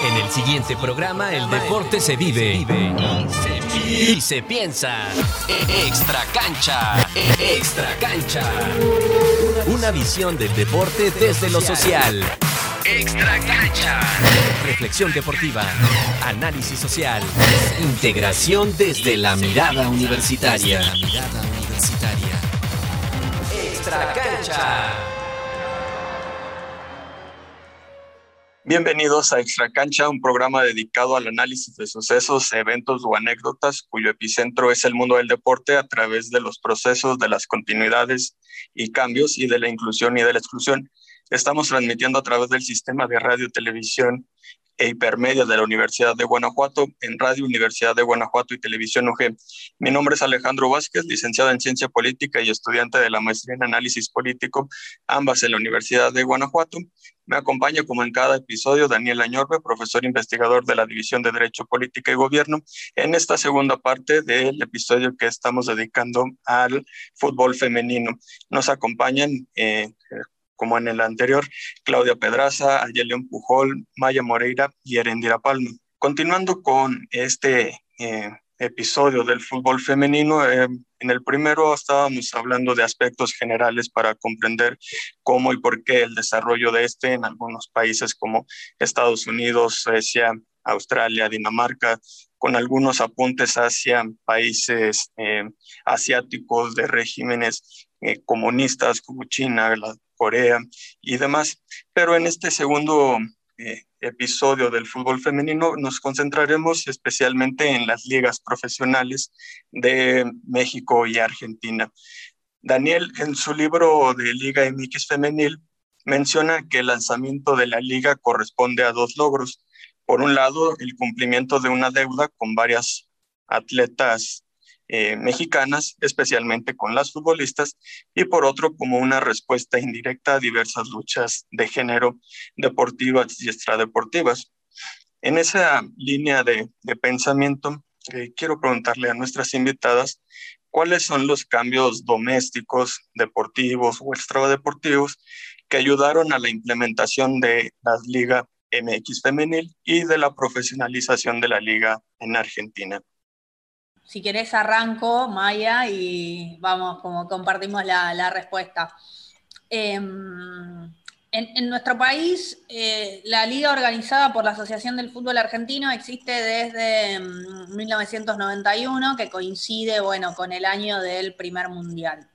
En el siguiente programa, el deporte se vive y se piensa. Extra cancha, extra cancha. Una visión del deporte desde lo social. Extra cancha. Reflexión deportiva, análisis social, integración desde la mirada universitaria. Extra cancha. Bienvenidos a Extra Cancha, un programa dedicado al análisis de sucesos, eventos o anécdotas cuyo epicentro es el mundo del deporte a través de los procesos, de las continuidades y cambios y de la inclusión y de la exclusión. Estamos transmitiendo a través del sistema de radio, televisión e hipermedia de la Universidad de Guanajuato, en Radio Universidad de Guanajuato y Televisión UG. Mi nombre es Alejandro Vázquez, licenciado en Ciencia Política y estudiante de la maestría en Análisis Político, ambas en la Universidad de Guanajuato. Me acompaña, como en cada episodio, Daniel Añorbe, profesor investigador de la División de Derecho, Política y Gobierno, en esta segunda parte del episodio que estamos dedicando al fútbol femenino. Nos acompañan eh, como en el anterior, Claudia Pedraza, Ayelion Pujol, Maya Moreira y Erendira Palma. Continuando con este eh, episodio del fútbol femenino, eh, en el primero estábamos hablando de aspectos generales para comprender cómo y por qué el desarrollo de este en algunos países como Estados Unidos, Suecia, Australia, Dinamarca, con algunos apuntes hacia países eh, asiáticos de regímenes comunistas como China, la, Corea y demás. Pero en este segundo eh, episodio del fútbol femenino nos concentraremos especialmente en las ligas profesionales de México y Argentina. Daniel, en su libro de Liga MX Femenil, menciona que el lanzamiento de la liga corresponde a dos logros. Por un lado, el cumplimiento de una deuda con varias atletas eh, mexicanas, especialmente con las futbolistas, y por otro como una respuesta indirecta a diversas luchas de género deportivas y extradeportivas. En esa línea de, pensamiento, eh, quiero preguntarle a nuestras invitadas cuáles son los cambios domésticos, deportivos o extradeportivos que ayudaron a la implementación de la Liga MX femenil y de la profesionalización de la liga en Argentina si querés arranco, Maya, y vamos, como compartimos la, respuesta. Em, en, nuestro país, eh, la liga organizada por la Asociación del Fútbol Argentino existe desde 1991, mm, que coincide, bueno, con el año del primer mundial.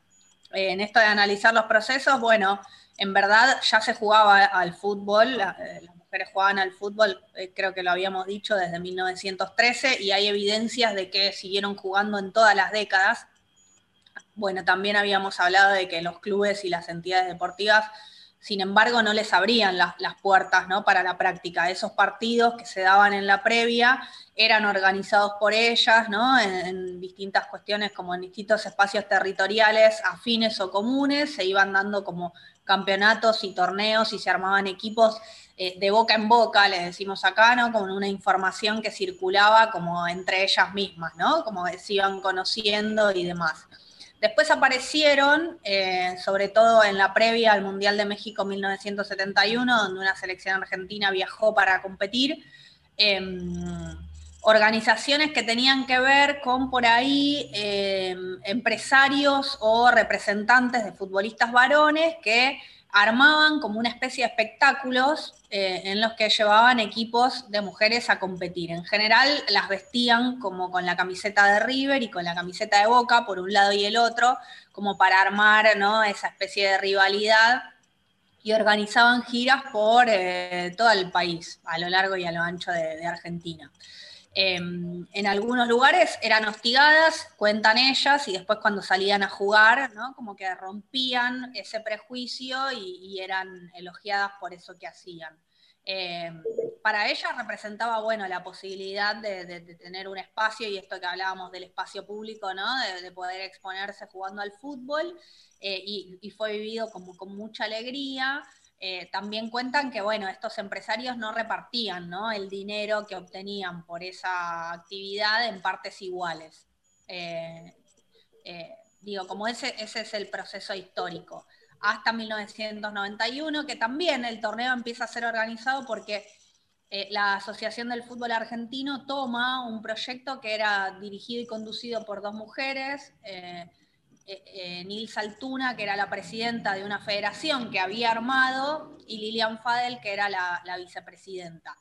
en esto de analizar los procesos, bueno, en verdad ya se jugaba al fútbol, eh, mujeres jugaban al fútbol, eh, creo que lo habíamos dicho, desde 1913 y hay evidencias de que siguieron jugando en todas las décadas. Bueno, también habíamos hablado de que los clubes y las entidades deportivas, sin embargo, no les abrían las, puertas ¿no? para la práctica. Esos partidos que se daban en la previa eran organizados por ellas, ¿no? En, en, distintas cuestiones, como en distintos espacios territoriales afines o comunes, se iban dando como campeonatos y torneos y se armaban equipos eh, de boca en boca, les decimos acá, ¿no? Con una información que circulaba como entre ellas mismas, ¿no? Como se iban conociendo y demás. Después aparecieron, eh, sobre todo en la previa al Mundial de México 1971, donde una selección argentina viajó para competir, em, organizaciones que tenían que ver con por ahí em, empresarios o representantes de futbolistas varones que armaban como una especie de espectáculos eh, en los que llevaban equipos de mujeres a competir. En general las vestían como con la camiseta de River y con la camiseta de Boca, por un lado y el otro, como para armar ¿no? esa especie de rivalidad y organizaban giras por eh, todo el país, a lo largo y a lo ancho de Argentina. Em, en algunos lugares eran hostigadas, cuentan ellas, y después cuando salían a jugar, ¿no? como que rompían ese prejuicio y, eran elogiadas por eso que hacían. Em, para ellas representaba bueno la posibilidad de, tener un espacio, y esto que hablábamos del espacio público, ¿no? de, poder exponerse jugando al fútbol, eh, y, y, fue vivido como con mucha alegría. Eh, también cuentan que, bueno, estos empresarios no repartían el dinero que obtenían por esa actividad en partes iguales. Eh, eh, digo, como ese, ese es el proceso histórico. Hasta 1991, que también el torneo empieza a ser organizado porque la Asociación del Fútbol Argentino toma un proyecto que era dirigido y conducido por dos mujeres, eh, Nils Altuna, que era la presidenta de una federación que había armado, y Lilian Fadel, que era la, vicepresidenta.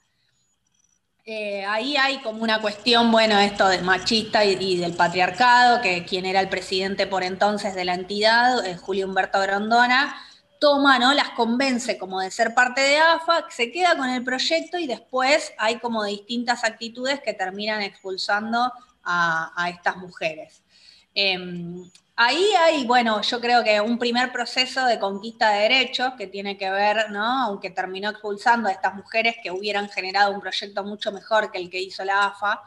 ahí hay como una cuestión, bueno, esto de machista y, del patriarcado, que quien era el presidente por entonces de la entidad, Julio Humberto Grondona, toma, ¿no? Las convence como de ser parte de AFA, se queda con el proyecto y después hay como distintas actitudes que terminan expulsando a, estas mujeres. Em, ahí hay, bueno, yo creo que un primer proceso de conquista de derechos que tiene que ver, ¿no? Aunque terminó expulsando a estas mujeres que hubieran generado un proyecto mucho mejor que el que hizo la AFA.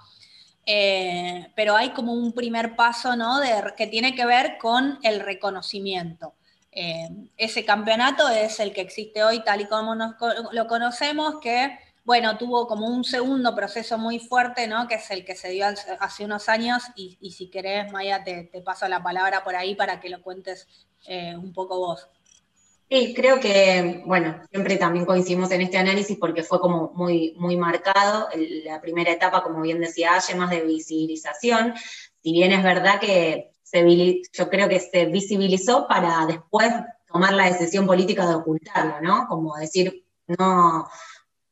Eh, pero hay como un primer paso, ¿no? que tiene que ver con el reconocimiento. Eh, ese campeonato es el que existe hoy tal y como lo conocemos, que bueno, tuvo como un segundo proceso muy fuerte, ¿no? Que es el que se dio hace unos años y, si querés, Maya, te, paso la palabra por ahí para que lo cuentes eh, un poco vos. Sí, creo que, bueno, siempre también coincidimos en este análisis porque fue como muy, muy marcado. La primera etapa, como bien decía Aye, más de visibilización. Si bien es verdad que yo creo que se visibilizó para después tomar la decisión política de ocultarlo, ¿no? Como decir, no,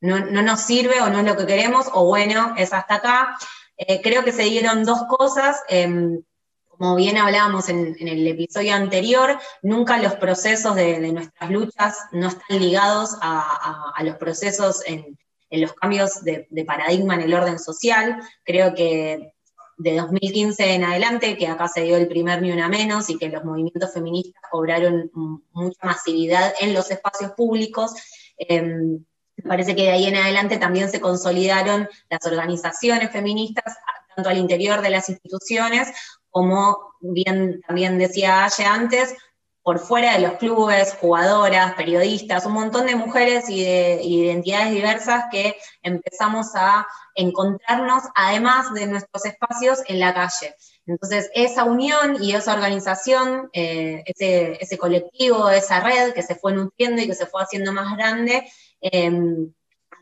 no, nos sirve o no es lo que queremos, o bueno, es hasta acá. Eh, creo que se dieron dos cosas. Em, como bien hablábamos en, el episodio anterior, nunca los procesos de, nuestras luchas no están ligados a, los procesos en, los cambios de, de, paradigma en el orden social. Creo que de 2015 en adelante, que acá se dio el primer Ni Una Menos y que los movimientos feministas cobraron mucha masividad en los espacios públicos. Em, parece que de ahí en adelante también se consolidaron las organizaciones feministas, tanto al interior de las instituciones, como bien también decía Aye antes, por fuera de los clubes, jugadoras, periodistas, un montón de mujeres y de, identidades diversas que empezamos a encontrarnos, además de nuestros espacios, en la calle. Entonces, esa unión y esa organización, eh, ese, colectivo, esa red que se fue nutriendo y que se fue haciendo más grande,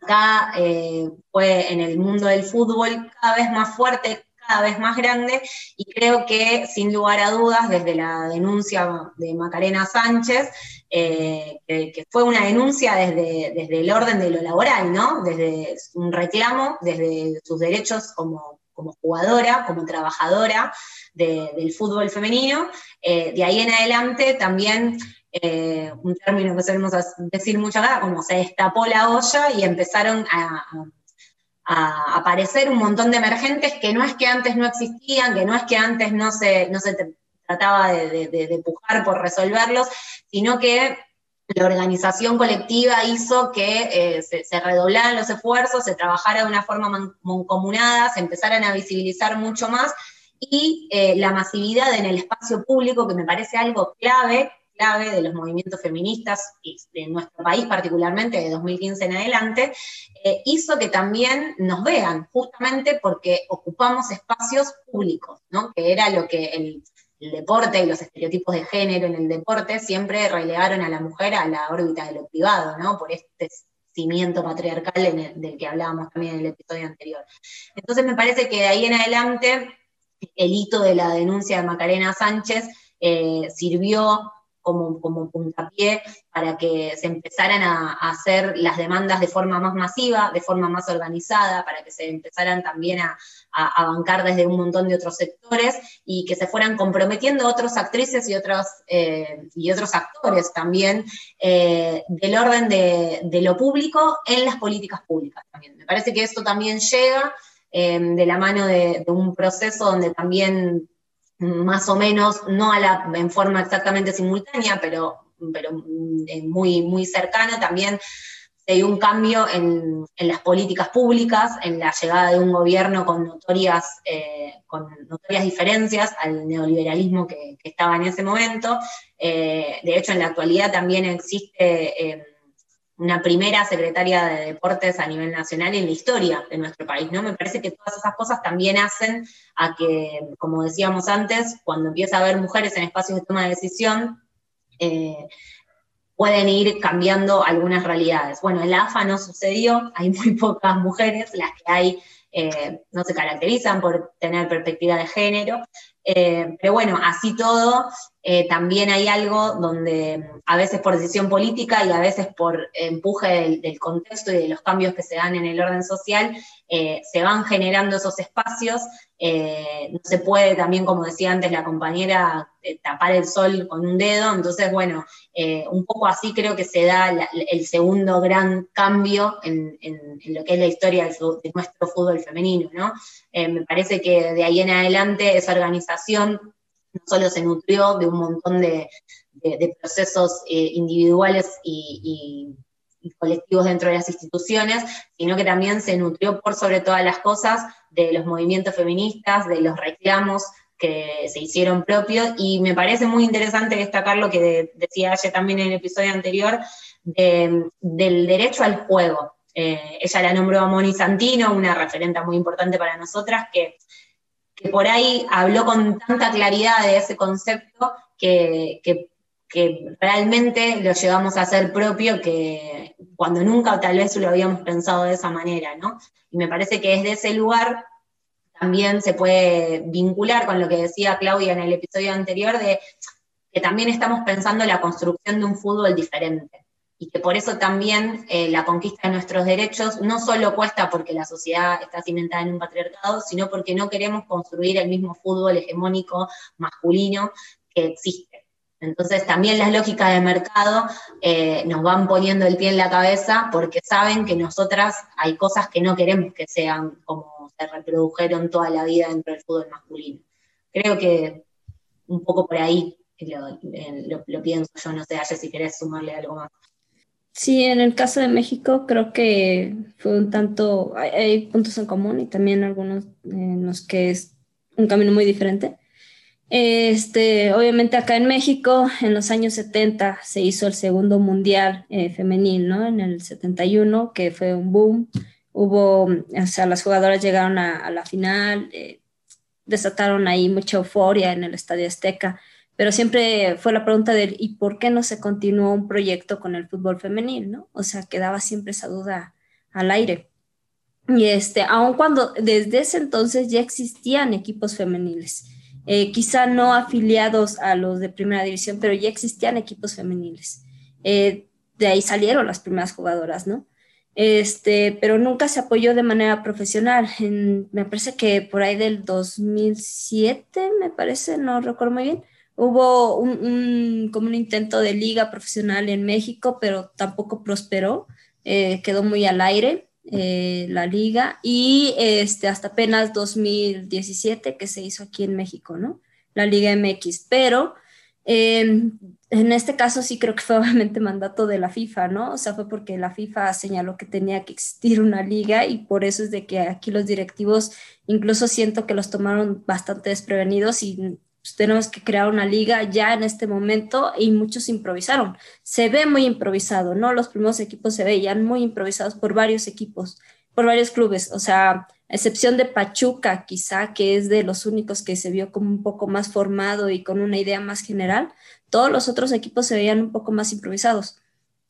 acá eh, fue en el mundo del fútbol cada vez más fuerte, cada vez más grande y creo que sin lugar a dudas desde la denuncia de Macarena Sánchez, eh, que, fue una denuncia desde, desde el orden de lo laboral, ¿no? Desde un reclamo, desde sus derechos como, como jugadora, como trabajadora del fútbol femenino. Eh, de ahí en adelante también eh, un término que solemos decir mucho acá, como se destapó la olla y empezaron a aparecer un montón de emergentes que no es que antes no existían, que no es que antes no se, no se trataba de, de, por resolverlos, sino que la organización colectiva hizo que eh, se, redoblaran los esfuerzos, se trabajara de una forma mancomunada, se empezaran a visibilizar mucho más y eh, la masividad en el espacio público, que me parece algo clave, de los movimientos feministas y de nuestro país particularmente de 2015 en adelante, eh, hizo que también nos vean, justamente porque ocupamos espacios públicos, ¿no? que era lo que el, deporte y los estereotipos de género en el deporte siempre relegaron a la mujer a la órbita de lo privado, ¿no? por este cimiento patriarcal del que hablábamos también en el episodio anterior. Entonces me parece que de ahí en adelante el hito de la denuncia de Macarena Sánchez eh, sirvió como, como puntapié para que se empezaran a, hacer las demandas de forma más masiva, de forma más organizada, para que se empezaran también a, bancar desde un montón de otros sectores y que se fueran comprometiendo otras actrices y otros, eh, y otros actores también eh, del orden de, lo público en las políticas públicas. Me parece que esto también llega eh, de la mano de un proceso donde también más o menos, no a la, en forma exactamente simultánea, pero, pero mm, muy, muy cercana, también se dio un cambio en, las políticas públicas, en la llegada de un gobierno con notorias, eh, con notorias diferencias al neoliberalismo que, estaba en ese momento. Eh, de hecho, en la actualidad también existe eh, una primera secretaria de deportes a nivel nacional en la historia de nuestro país, ¿no? Me parece que todas esas cosas también hacen a que, como decíamos antes, cuando empieza a haber mujeres en espacios de toma de decisión, eh, pueden ir cambiando algunas realidades. Bueno, en la AFA no sucedió, hay muy pocas mujeres, las que hay eh, no se caracterizan por tener perspectiva de género, eh, pero bueno, así todo, eh, también hay algo donde a veces por decisión política y a veces por empuje del, contexto y de los cambios que se dan en el orden social, eh, se van generando esos espacios. No se puede también, como decía antes la compañera, tapar el sol con un dedo. Entonces, bueno, un poco así creo que se da el segundo gran cambio en, lo que es la historia de, nuestro fútbol femenino. ¿no? me parece que de ahí en adelante esa organización no solo se nutrió de un montón de, procesos eh, individuales y, colectivos dentro de las instituciones, sino que también se nutrió por sobre todas las cosas de los movimientos feministas, de los reclamos que se hicieron propios, y me parece muy interesante destacar lo que decía ayer también en el episodio anterior, del derecho al juego. Eh, ella la nombró a Moni Santino, una referente muy importante para nosotras, que que por ahí habló con tanta claridad de ese concepto que, realmente lo llevamos a ser propio que cuando nunca tal vez lo habíamos pensado de esa manera, ¿no? Y me parece que desde ese lugar también se puede vincular con lo que decía Claudia en el episodio anterior de que también estamos pensando en la construcción de un fútbol diferente y que por eso también eh, la conquista de nuestros derechos no solo cuesta porque la sociedad está cimentada en un patriarcado, sino porque no queremos construir el mismo fútbol hegemónico masculino que existe. Entonces también las lógicas de mercado eh, nos van poniendo el pie en la cabeza porque saben que nosotras hay cosas que no queremos que sean como se reprodujeron toda la vida dentro del fútbol masculino. Creo que un poco por ahí lo, lo pienso yo, no sé, Ayer, si querés sumarle algo más. Sí, en el caso de México creo que fue un tanto, hay, puntos en común y también algunos en los que es un camino muy diferente. Este, obviamente acá en México, en los años 70 se hizo el segundo mundial eh, femenil, ¿no? En el 71, que fue un boom. Hubo, o sea, las jugadoras llegaron a, la final, eh, desataron ahí mucha euforia en el Estadio Azteca pero siempre fue la pregunta de ¿y por qué no se continuó un proyecto con el fútbol femenil? ¿no? O sea, quedaba siempre esa duda al aire. Y este, aun cuando desde ese entonces ya existían equipos femeniles, eh, quizá no afiliados a los de primera división, pero ya existían equipos femeniles. Eh, de ahí salieron las primeras jugadoras, ¿no? Este, pero nunca se apoyó de manera profesional. me parece que por ahí del 2007, me parece, no recuerdo muy bien, Hubo un, como un intento de liga profesional en México, pero tampoco prosperó, eh, quedó muy al aire eh, la liga y este, hasta apenas 2017 que se hizo aquí en México, ¿no? La Liga MX, pero em, en este caso sí creo que fue obviamente mandato de la FIFA, ¿no? O sea, fue porque la FIFA señaló que tenía que existir una liga y por eso es de que aquí los directivos incluso siento que los tomaron bastante desprevenidos y pues, tenemos que crear una liga ya en este momento y muchos improvisaron. Se ve muy improvisado, ¿no? Los primeros equipos se veían muy improvisados por varios equipos, por varios clubes, o sea, a excepción de Pachuca, quizá, que es de los únicos que se vio como un poco más formado y con una idea más general, todos los otros equipos se veían un poco más improvisados.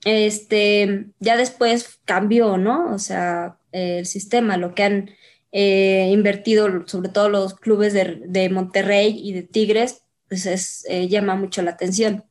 Este, ya después cambió, ¿no? O sea, el sistema, lo que han eh, invertido, sobre todo los clubes de, Monterrey y de Tigres, pues es, eh, llama mucho la atención.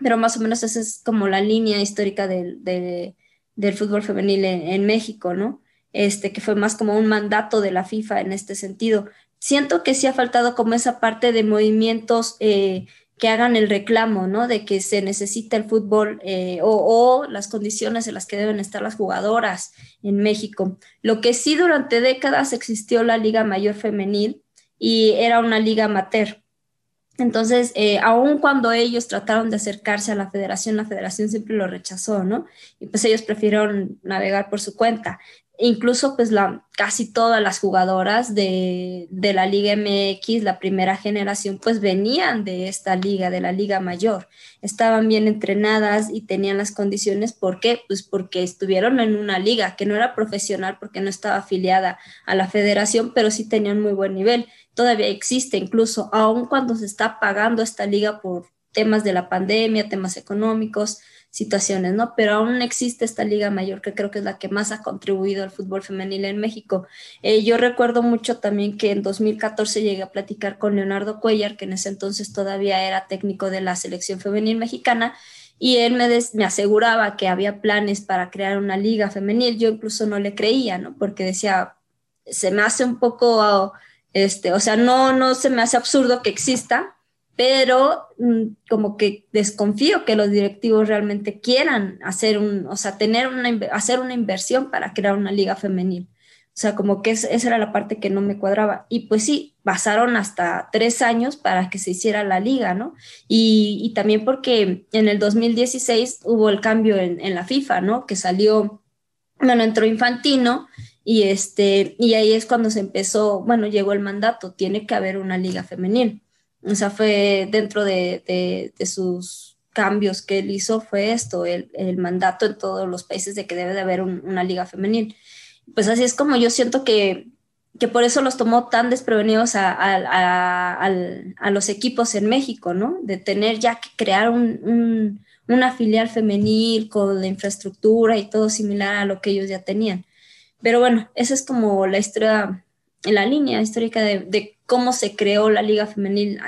Pero más o menos esa es como la línea histórica del, del fútbol femenil en, México, ¿no? Este, que fue más como un mandato de la FIFA en este sentido. Siento que sí ha faltado como esa parte de movimientos eh, que hagan el reclamo, ¿no? De que se necesita el fútbol eh, o, las condiciones en las que deben estar las jugadoras en México. Lo que sí durante décadas existió la Liga Mayor Femenil y era una liga amateur. Entonces, eh, aun cuando ellos trataron de acercarse a la federación, la federación siempre lo rechazó, ¿no? Y pues ellos prefirieron navegar por su cuenta incluso pues la, casi todas las jugadoras de, la Liga MX, la primera generación, pues venían de esta liga, de la Liga Mayor. Estaban bien entrenadas y tenían las condiciones. ¿Por qué? Pues porque estuvieron en una liga que no era profesional porque no estaba afiliada a la federación, pero sí tenían muy buen nivel. Todavía existe, incluso aun cuando se está pagando esta liga por temas de la pandemia, temas económicos, situaciones, ¿no? Pero aún existe esta liga mayor que creo que es la que más ha contribuido al fútbol femenil en México. Eh, yo recuerdo mucho también que en 2014 llegué a platicar con Leonardo Cuellar, que en ese entonces todavía era técnico de la selección femenil mexicana, y él me, me aseguraba que había planes para crear una liga femenil. Yo incluso no le creía, ¿no? Porque decía, se me hace un poco, este, o sea, no, no se me hace absurdo que exista, pero mm, como que desconfío que los directivos realmente quieran hacer un, o sea, tener una, hacer una inversión para crear una liga femenil. O sea, como que esa era la parte que no me cuadraba. Y pues sí, pasaron hasta tres años para que se hiciera la liga, ¿no? Y, y también porque en el 2016 hubo el cambio en, en, la FIFA, ¿no? Que salió, bueno, entró Infantino y, este, y ahí es cuando se empezó, bueno, llegó el mandato, tiene que haber una liga femenil. O sea, fue dentro de, de, sus cambios que él hizo, fue esto, el, el, mandato en todos los países de que debe de haber una liga femenil. Pues así es como yo siento que, que por eso los tomó tan desprevenidos a, a, a, los equipos en México, ¿no? De tener ya que crear un, un, una filial femenil con la infraestructura y todo similar a lo que ellos ya tenían. Pero bueno, esa es como la historia, la línea histórica de, cómo se creó la Liga Femenil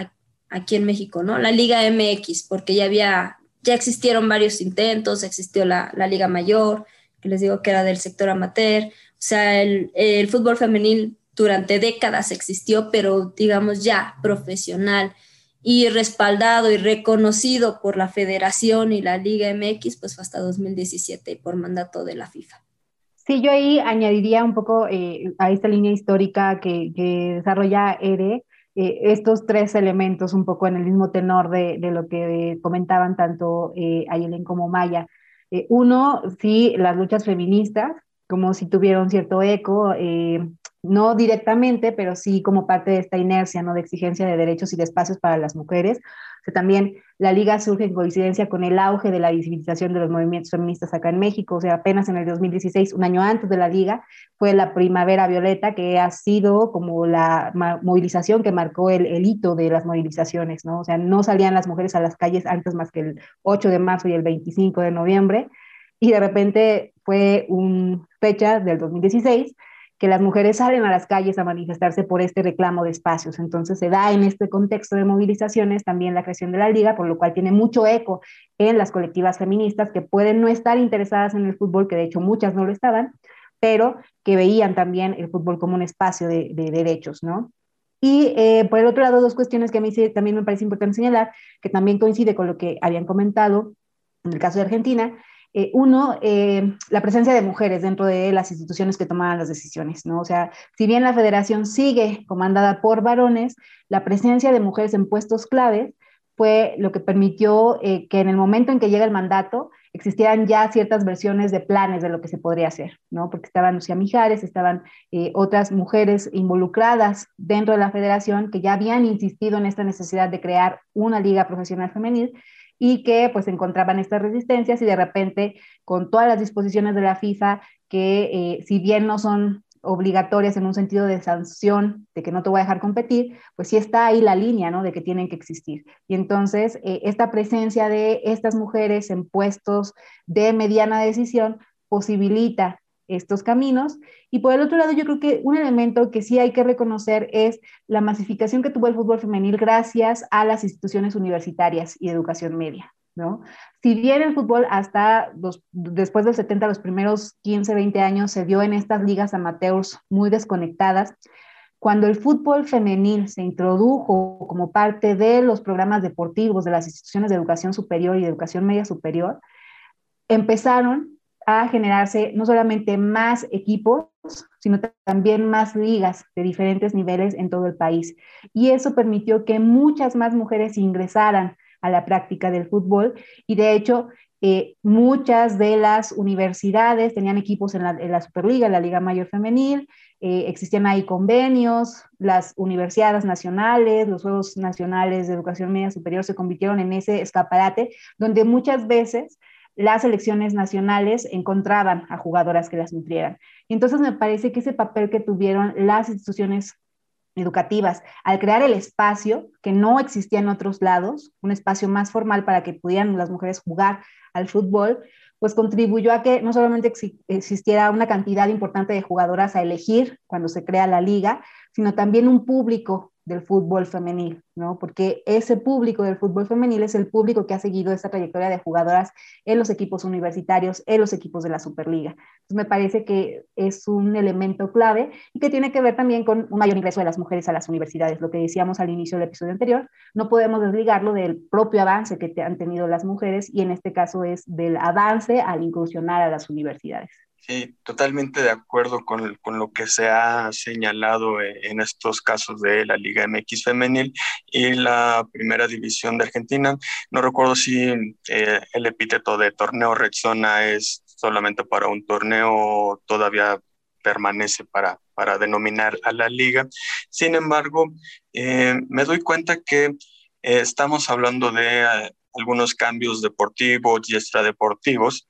aquí en México, ¿no? La Liga MX, porque ya había, ya existieron varios intentos, existió la, la Liga Mayor, que les digo que era del sector amateur, o sea, el, el fútbol femenil durante décadas existió, pero digamos ya profesional y respaldado y reconocido por la federación y la Liga MX, pues hasta 2017 por mandato de la FIFA. Sí, yo ahí añadiría un poco eh, a esta línea histórica que, desarrolla Ere, eh, estos tres elementos un poco en el mismo tenor de, lo que comentaban tanto eh, Ayelen como Maya. Eh, uno, sí, las luchas feministas, como si tuvieron cierto eco, no directamente, pero sí como parte de esta inercia, ¿no? De exigencia de derechos y de espacios para las mujeres. También la liga surge en coincidencia con el auge de la visibilización de los movimientos feministas acá en México. O sea, apenas en el 2016, un año antes de la liga, fue la Primavera Violeta, que ha sido como la movilización que marcó el, el hito de las movilizaciones, ¿no? O sea, no salían las mujeres a las calles antes más que el 8 de marzo y el 25 de noviembre. Y de repente fue una fecha del 2016 que las mujeres salen a las calles a manifestarse por este reclamo de espacios. Entonces se da en este contexto de movilizaciones también la creación de la liga, por lo cual tiene mucho eco en las colectivas feministas que pueden no estar interesadas en el fútbol, que de hecho muchas no lo estaban, pero que veían también el fútbol como un espacio de, de derechos, ¿no? Y eh, por el otro lado, dos cuestiones que a mí también me parece importante señalar, que también coincide con lo que habían comentado en el caso de Argentina, eh, uno, eh, la presencia de mujeres dentro de las instituciones que tomaban las decisiones, ¿no? O sea, si bien la federación sigue comandada por varones, la presencia de mujeres en puestos claves fue lo que permitió eh, que en el momento en que llega el mandato existieran ya ciertas versiones de planes de lo que se podría hacer, ¿no? Porque estaban Lucía Mijares, estaban otras mujeres involucradas dentro de la federación que ya habían insistido en esta necesidad de crear una liga profesional femenil y que pues encontraban estas resistencias y de repente con todas las disposiciones de la FIFA que eh, si bien no son obligatorias en un sentido de sanción, de que no te voy a dejar competir, pues sí está ahí la línea, ¿no? De que tienen que existir. Y entonces, eh, esta presencia de estas mujeres en puestos de mediana decisión posibilita estos caminos. Y por el otro lado, yo creo que un elemento que sí hay que reconocer es la masificación que tuvo el fútbol femenil gracias a las instituciones universitarias y educación media. ¿no? Si bien el fútbol hasta los, después del 70, los primeros 15, 20 años, se dio en estas ligas amateurs muy desconectadas, cuando el fútbol femenil se introdujo como parte de los programas deportivos de las instituciones de educación superior y de educación media superior, empezaron a generarse no solamente más equipos, sino también más ligas de diferentes niveles en todo el país. Y eso permitió que muchas más mujeres ingresaran a la práctica del fútbol y de hecho eh, muchas de las universidades tenían equipos en la, Superliga, la Liga Mayor Femenil, eh, existían ahí convenios, las universidades nacionales, los Juegos Nacionales de Educación Media Superior se convirtieron en ese escaparate donde muchas veces las selecciones nacionales encontraban a jugadoras que las nutrieran. Y entonces me parece que ese papel que tuvieron las instituciones educativas, al crear el espacio que no existía en otros lados, un espacio más formal para que pudieran las mujeres jugar al fútbol, pues contribuyó a que no solamente existiera una cantidad importante de jugadoras a elegir cuando se crea la liga, sino también un público del fútbol femenil, ¿no? Porque ese público del fútbol femenil es el público que ha seguido esta trayectoria de jugadoras en los equipos universitarios, en los equipos de la Superliga. Entonces me parece que es un elemento clave y que tiene que ver también con un mayor ingreso de las mujeres a las universidades. Lo que decíamos al inicio del episodio anterior, no podemos desligarlo del propio avance que han tenido las mujeres y en este caso es del avance al incursionar a las universidades. Sí, totalmente de acuerdo con, con, lo que se ha señalado e, en estos casos de la Liga MX femenil y la Primera División de Argentina. No recuerdo si eh, el epíteto de torneo Rexona es solamente para un torneo, todavía permanece para, para denominar a la liga. Sin embargo, eh, me doy cuenta que eh, estamos hablando de algunos cambios deportivos y extradeportivos.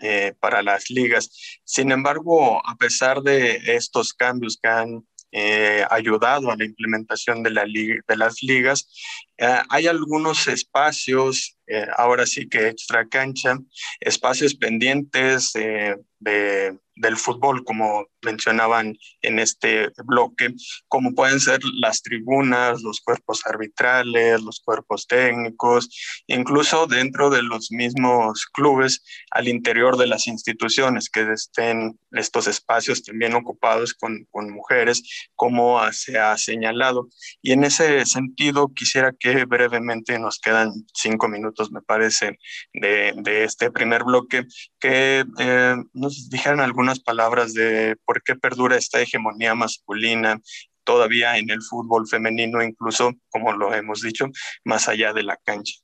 Eh, para las ligas. Sin embargo, a pesar de estos cambios que han eh, ayudado a la implementación de, la de las ligas, eh, hay algunos espacios, ahora sí que extra cancha, espacios pendientes de del fútbol, como mencionaban en este bloque, como pueden ser las tribunas, los cuerpos arbitrales, los cuerpos técnicos, incluso dentro de los mismos clubes, al interior de las instituciones, que estén estos espacios también ocupados con, con mujeres, como se ha señalado. Y en ese sentido, quisiera que brevemente, nos quedan cinco minutos, me parece, de, este primer bloque, que eh, nos dijeran algunos unas palabras de por qué perdura esta hegemonía masculina todavía en el fútbol femenino, incluso, como lo hemos dicho, más allá de la cancha.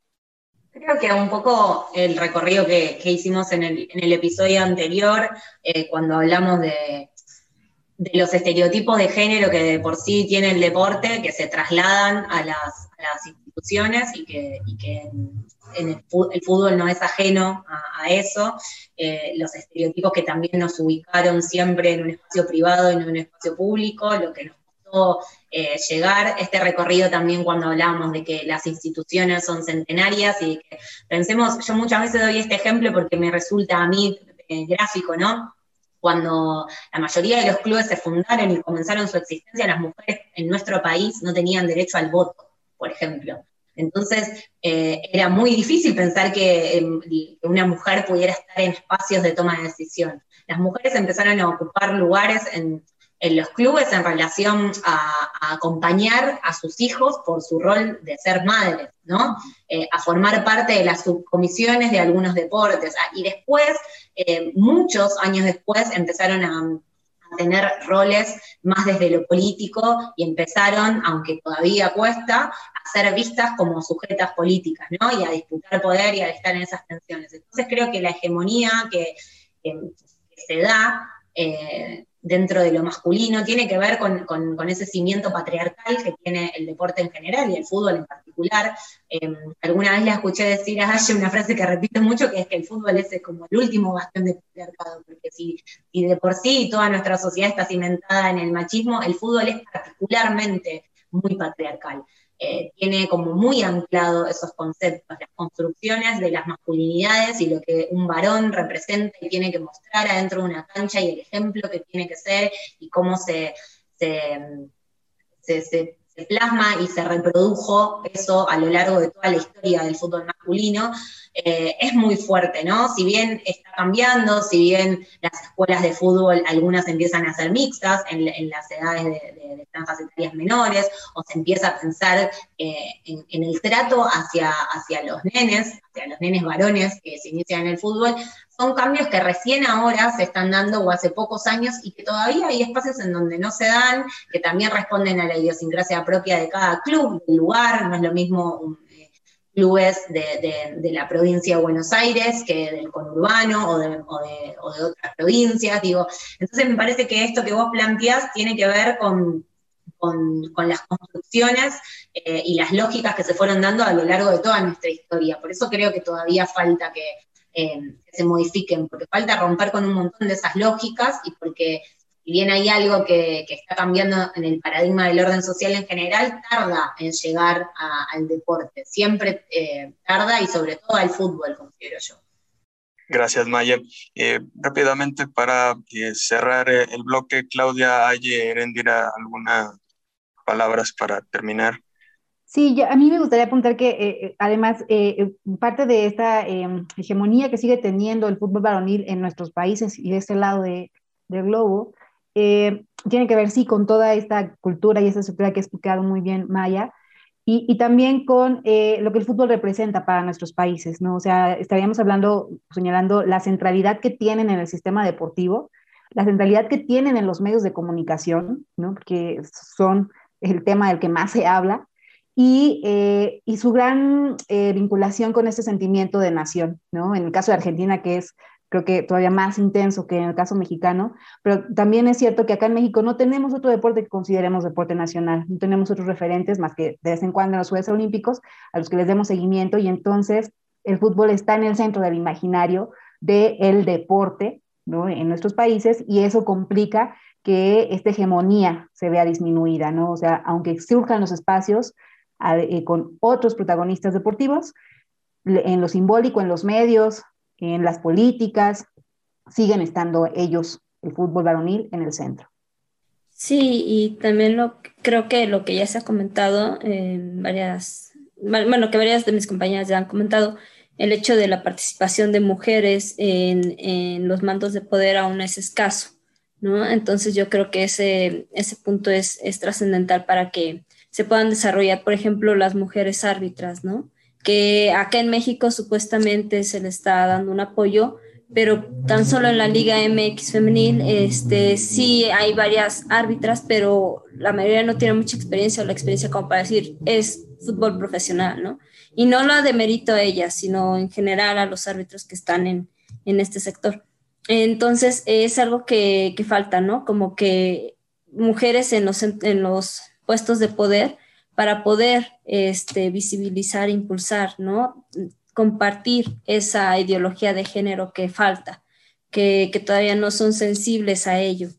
Creo que un poco el recorrido que, hicimos en el, episodio anterior, eh, cuando hablamos de, los estereotipos de género que de por sí tiene el deporte, que se trasladan a las, instituciones y que, el, fútbol no es ajeno a, eso, eh, los estereotipos que también nos ubicaron siempre en un espacio privado y no en un espacio público, lo que nos costó eh, llegar, este recorrido también cuando hablamos de que las instituciones son centenarias y que pensemos, yo muchas veces doy este ejemplo porque me resulta a mí eh, gráfico, ¿no? Cuando la mayoría de los clubes se fundaron y comenzaron su existencia, las mujeres en nuestro país no tenían derecho al voto, por ejemplo. Entonces, eh, era muy difícil pensar em, que una mujer pudiera estar en espacios de toma de decisión. Las mujeres empezaron a ocupar lugares en, los clubes en relación a, acompañar a sus hijos por su rol de ser madres, ¿no? Eh, a formar parte de las subcomisiones de algunos deportes. Ah, y después, eh, muchos años después, empezaron a tener roles más desde lo político y empezaron, aunque todavía cuesta, a ser vistas como sujetas políticas, ¿no? Y a disputar poder y a estar en esas tensiones. Entonces creo que la hegemonía que, se da eh, dentro de lo masculino tiene que ver con, ese cimiento patriarcal que tiene el deporte en general y el fútbol en particular. Em, alguna vez le escuché decir a Aye una frase que repito mucho, que es que el fútbol es como el último bastión de patriarcado, porque si, si de por sí toda nuestra sociedad está cimentada en el machismo, el fútbol es particularmente muy patriarcal. Eh, tiene como muy anclado esos conceptos, las construcciones de las masculinidades y lo que un varón representa y tiene que mostrar adentro de una cancha y el ejemplo que tiene que ser y cómo se, se plasma y se reprodujo eso a lo largo de toda la historia del fútbol masculino, eh, es muy fuerte, ¿no? Si bien está cambiando, si bien las escuelas de fútbol, algunas empiezan a ser mixtas en, las edades de, de, franjas etarias menores, o se empieza a pensar eh, en, el trato hacia, hacia los nenes, hacia los nenes varones que se inician en el fútbol, son cambios que recién ahora se están dando o hace pocos años y que todavía hay espacios en donde no se dan, que también responden a la idiosincrasia propia de cada club, del lugar, no es lo mismo eh, clubes de, la provincia de Buenos Aires que del conurbano o de, otras provincias, digo. Entonces me parece que esto que vos planteás tiene que ver con, las construcciones eh, y las lógicas que se fueron dando a lo largo de toda nuestra historia. Por eso creo que todavía falta que, eh, que se modifiquen, porque falta romper con un montón de esas lógicas y porque si bien hay algo que, está cambiando en el paradigma del orden social en general, tarda en llegar al deporte, siempre eh, tarda y sobre todo al fútbol, considero yo. Gracias, Maya. Eh, rápidamente, para eh, cerrar el bloque, Claudia Aye ¿algunas palabras para terminar? Sí, a mí me gustaría apuntar que además parte de esta em, hegemonía que sigue teniendo el fútbol varonil en nuestros países y de este lado de, del globo eh, tiene que ver, sí, con toda esta cultura y esta estructura que ha explicado muy bien Maya, y, también con eh, lo que el fútbol representa para nuestros países, ¿no? O sea, estaríamos hablando, señalando la centralidad que tienen en el sistema deportivo, la centralidad que tienen en los medios de comunicación, ¿no? Porque son el tema del que más se habla, y, eh, y su gran vinculación con este sentimiento de nación, ¿no? En el caso de Argentina, que es creo que todavía más intenso que en el caso mexicano, pero también es cierto que acá en México no tenemos otro deporte que consideremos deporte nacional, no tenemos otros referentes más que de vez en cuando en los Juegos Olímpicos a los que les demos seguimiento y entonces el fútbol está en el centro del imaginario del deporte ¿no? en nuestros países y eso complica que esta hegemonía se vea disminuida, ¿no? O sea, aunque surjan los espacios eh, con otros protagonistas deportivos, en lo simbólico, en los medios, en las políticas, siguen estando ellos, el fútbol varonil, en el centro. Sí, y también lo, creo que lo que ya se ha comentado en varias, bueno, que varias de mis compañeras ya han comentado, el hecho de la participación de mujeres en, en los mandos de poder aún es escaso, ¿no? Entonces yo creo que ese, ese punto es, es trascendental para que se puedan desarrollar, por ejemplo, las mujeres árbitras, ¿no? que acá en México supuestamente se le está dando un apoyo, pero tan solo en la Liga MX femenil, este, sí hay varias árbitras, pero la mayoría no tiene mucha experiencia o la experiencia como para decir es fútbol profesional, ¿no? Y no lo demerito a ellas, sino en general a los árbitros que están en, en este sector. Entonces, es algo que, que, falta, ¿no? Como que mujeres en los, en los puestos de poder para poder este, visibilizar, impulsar, ¿no? Compartir esa ideología de género que falta, que, todavía no son sensibles a ello.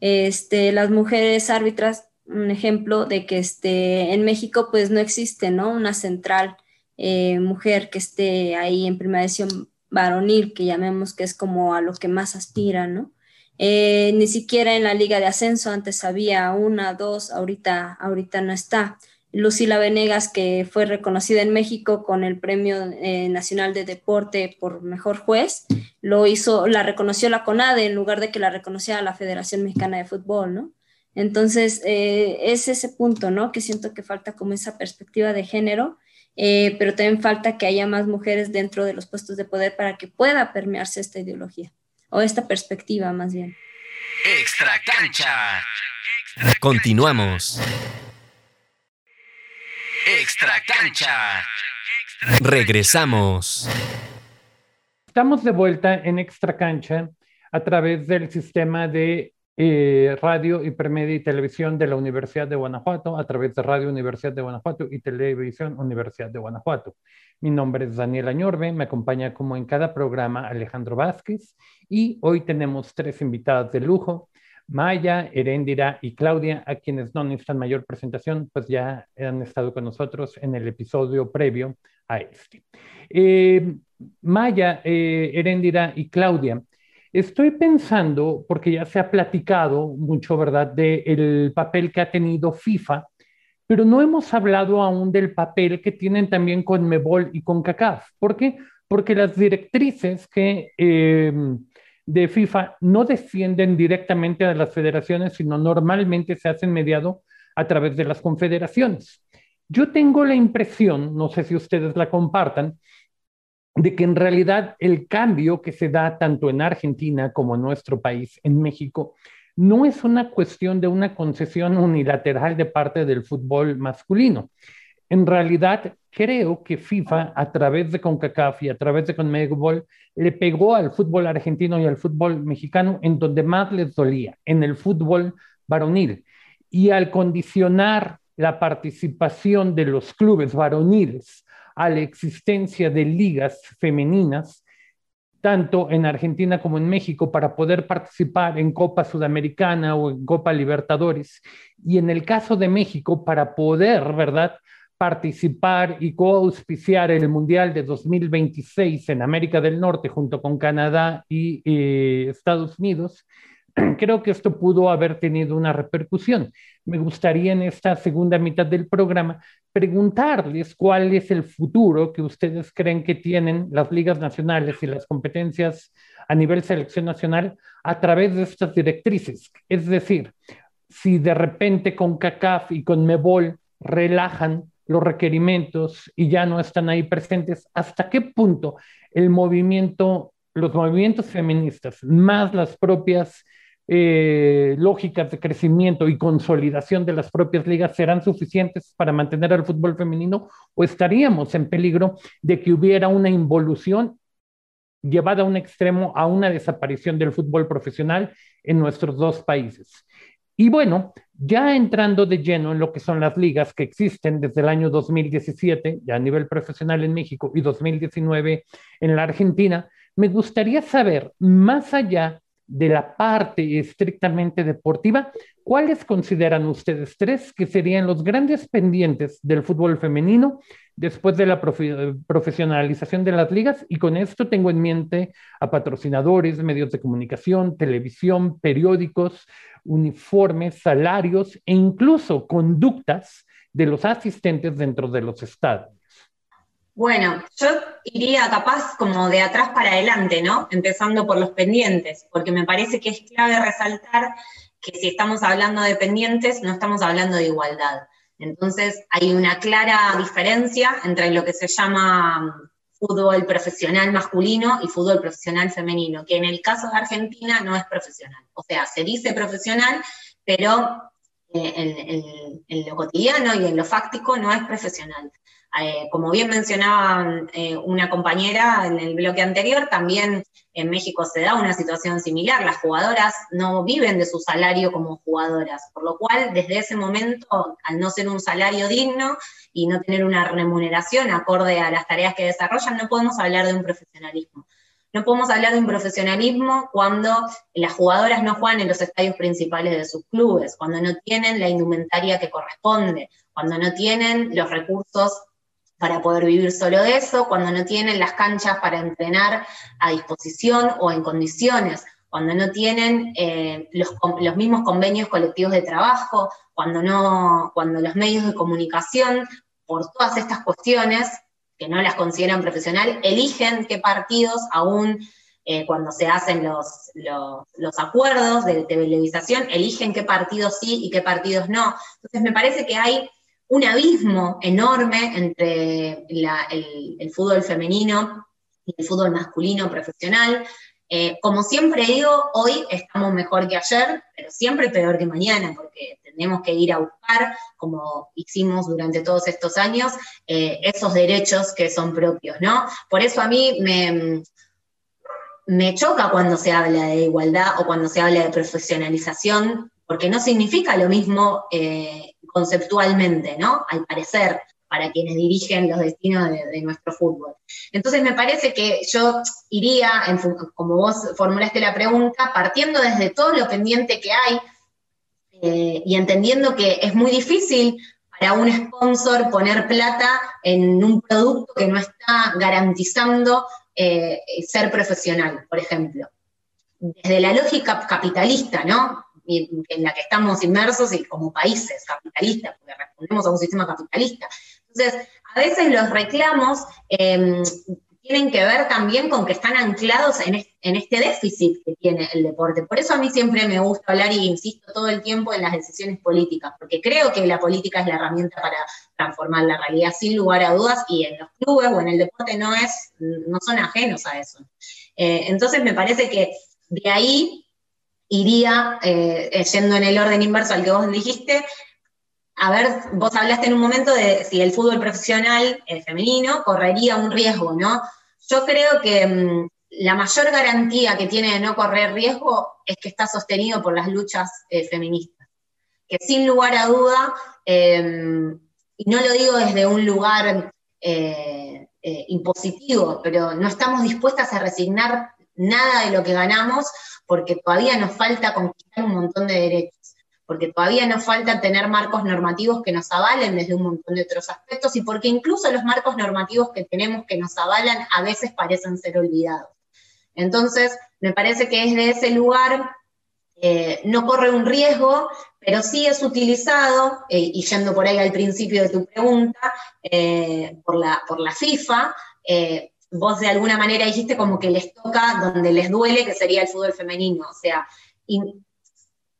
Este, las mujeres árbitras, un ejemplo de que este, en México pues no existe, ¿no? Una central eh, mujer que esté ahí en primera edición varonil, que llamemos que es como a lo que más aspira, ¿no? Eh, ni siquiera en la liga de ascenso antes había una, dos, ahorita, ahorita no está. Lucila Venegas, que fue reconocida en México con el Premio eh, Nacional de Deporte por Mejor Juez, lo hizo, la reconoció la CONADE en lugar de que la reconociera la Federación Mexicana de Fútbol, ¿no? Entonces, eh, es ese punto, ¿no? Que siento que falta como esa perspectiva de género, pero también falta que haya más mujeres dentro de los puestos de poder para que pueda permearse esta ideología, o esta perspectiva más bien. Extra cancha. Continuamos. Extra cancha. Regresamos. Estamos de vuelta en Extra cancha a través del sistema de eh, radio, hipermedia y televisión de la Universidad de Guanajuato, a través de Radio Universidad de Guanajuato y Televisión Universidad de Guanajuato. Mi nombre es Daniel Añorbe, me acompaña como en cada programa Alejandro Vázquez y hoy tenemos tres invitadas de lujo. Maya, Erendira y Claudia, a quienes no necesitan mayor presentación, pues ya han estado con nosotros en el episodio previo a este. Eh, Maya, eh, Erendira y Claudia, estoy pensando, porque ya se ha platicado mucho, ¿verdad?, del papel que ha tenido FIFA, pero no hemos hablado aún del papel que tienen también con Mebol y con CACAF. ¿Por qué? Porque las directrices que... Eh, de FIFA no defienden directamente a las federaciones, sino normalmente se hacen mediado a través de las confederaciones. Yo tengo la impresión, no sé si ustedes la compartan, de que en realidad el cambio que se da tanto en Argentina como en nuestro país, en México, no es una cuestión de una concesión unilateral de parte del fútbol masculino. En realidad, creo que FIFA, a través de CONCACAF y a través de CONMEBOL, le pegó al fútbol argentino y al fútbol mexicano en donde más les dolía, en el fútbol varonil. Y al condicionar la participación de los clubes varoniles a la existencia de ligas femeninas, tanto en Argentina como en México, para poder participar en Copa Sudamericana o en Copa Libertadores. Y en el caso de México, para poder, ¿verdad?, participar y coauspiciar el Mundial de 2026 en América del Norte junto con Canadá y eh, Estados Unidos, creo que esto pudo haber tenido una repercusión. Me gustaría en esta segunda mitad del programa preguntarles cuál es el futuro que ustedes creen que tienen las ligas nacionales y las competencias a nivel selección nacional a través de estas directrices. Es decir, si de repente con CACAF y con MEBOL relajan los requerimientos y ya no están ahí presentes, ¿hasta qué punto el movimiento, los movimientos feministas, más las propias eh, lógicas de crecimiento y consolidación de las propias ligas serán suficientes para mantener al fútbol femenino o estaríamos en peligro de que hubiera una involución llevada a un extremo a una desaparición del fútbol profesional en nuestros dos países. Y bueno, ya entrando de lleno en lo que son las ligas que existen desde el año 2017, ya a nivel profesional en México, y 2019 en la Argentina, me gustaría saber, más allá de la parte estrictamente deportiva, ¿cuáles consideran ustedes tres que serían los grandes pendientes del fútbol femenino después de la profesionalización de las ligas? Y con esto tengo en mente a patrocinadores, medios de comunicación, televisión, periódicos, uniformes, salarios e incluso conductas de los asistentes dentro de los estados. Bueno, yo iría capaz como de atrás para adelante, ¿no? Empezando por los pendientes, porque me parece que es clave resaltar que si estamos hablando de pendientes, no estamos hablando de igualdad. Entonces, hay una clara diferencia entre lo que se llama mm, fútbol profesional masculino y fútbol profesional femenino, que en el caso de Argentina no es profesional. O sea, se dice profesional, pero eh, en, lo cotidiano y en lo fáctico no es profesional. Eh, como bien mencionaba eh, una compañera en el bloque anterior, también en México se da una situación similar. Las jugadoras no viven de su salario como jugadoras, por lo cual desde ese momento, al no ser un salario digno y no tener una remuneración acorde a las tareas que desarrollan, no podemos hablar de un profesionalismo. No podemos hablar de un profesionalismo cuando las jugadoras no juegan en los estadios principales de sus clubes, cuando no tienen la indumentaria que corresponde, cuando no tienen los recursos para poder vivir solo de eso, cuando no tienen las canchas para entrenar a disposición o en condiciones, cuando no tienen eh, los, los, mismos convenios colectivos de trabajo, cuando, no, cuando los medios de comunicación, por todas estas cuestiones que no las consideran profesional, eligen qué partidos, aún eh, cuando se hacen los, los, los, acuerdos de televisación, eligen qué partidos sí y qué partidos no. Entonces me parece que hay un abismo enorme entre el, fútbol femenino y el fútbol masculino profesional. Eh, como siempre digo, hoy estamos mejor que ayer, pero siempre peor que mañana, porque tenemos que ir a buscar, como hicimos durante todos estos años, eh, esos derechos que son propios, ¿no? Por eso a mí me, me choca cuando se habla de igualdad o cuando se habla de profesionalización, porque no significa lo mismo eh, conceptualmente, ¿no? Al parecer, para quienes dirigen los destinos de, nuestro fútbol. Entonces me parece que yo iría, como vos formulaste la pregunta, partiendo desde todo lo pendiente que hay eh, y entendiendo que es muy difícil para un sponsor poner plata en un producto que no está garantizando eh, ser profesional, por ejemplo. Desde la lógica capitalista, ¿no? En la que estamos inmersos y como países capitalistas, porque respondemos a un sistema capitalista. Entonces, a veces los reclamos em, tienen que ver también con que están anclados en, este déficit que tiene el deporte. Por eso a mí siempre me gusta hablar y insisto todo el tiempo en las decisiones políticas, porque creo que la política es la herramienta para transformar la realidad sin lugar a dudas y en los clubes o en el deporte no, es, no son ajenos a eso. Eh, entonces me parece que de ahí iría, eh, eh, yendo en el orden inverso al que vos dijiste, a ver, vos hablaste en un momento de si el fútbol profesional el femenino correría un riesgo, ¿no? Yo creo que mm, la mayor garantía que tiene de no correr riesgo es que está sostenido por las luchas eh, feministas. Que sin lugar a duda, em, y no lo digo desde un lugar impositivo, pero no estamos dispuestas a resignar nada de lo que ganamos porque todavía nos falta conquistar un montón de derechos, porque todavía nos falta tener marcos normativos que nos avalen desde un montón de otros aspectos y porque incluso los marcos normativos que tenemos que nos avalan a veces parecen ser olvidados. Entonces, me parece que desde ese lugar eh, no corre un riesgo, pero sí es utilizado, eh, y yendo por ahí al principio de tu pregunta, eh, por, la, por la FIFA, vos de alguna manera dijiste como que les toca donde les duele, que sería el fútbol femenino. O sea,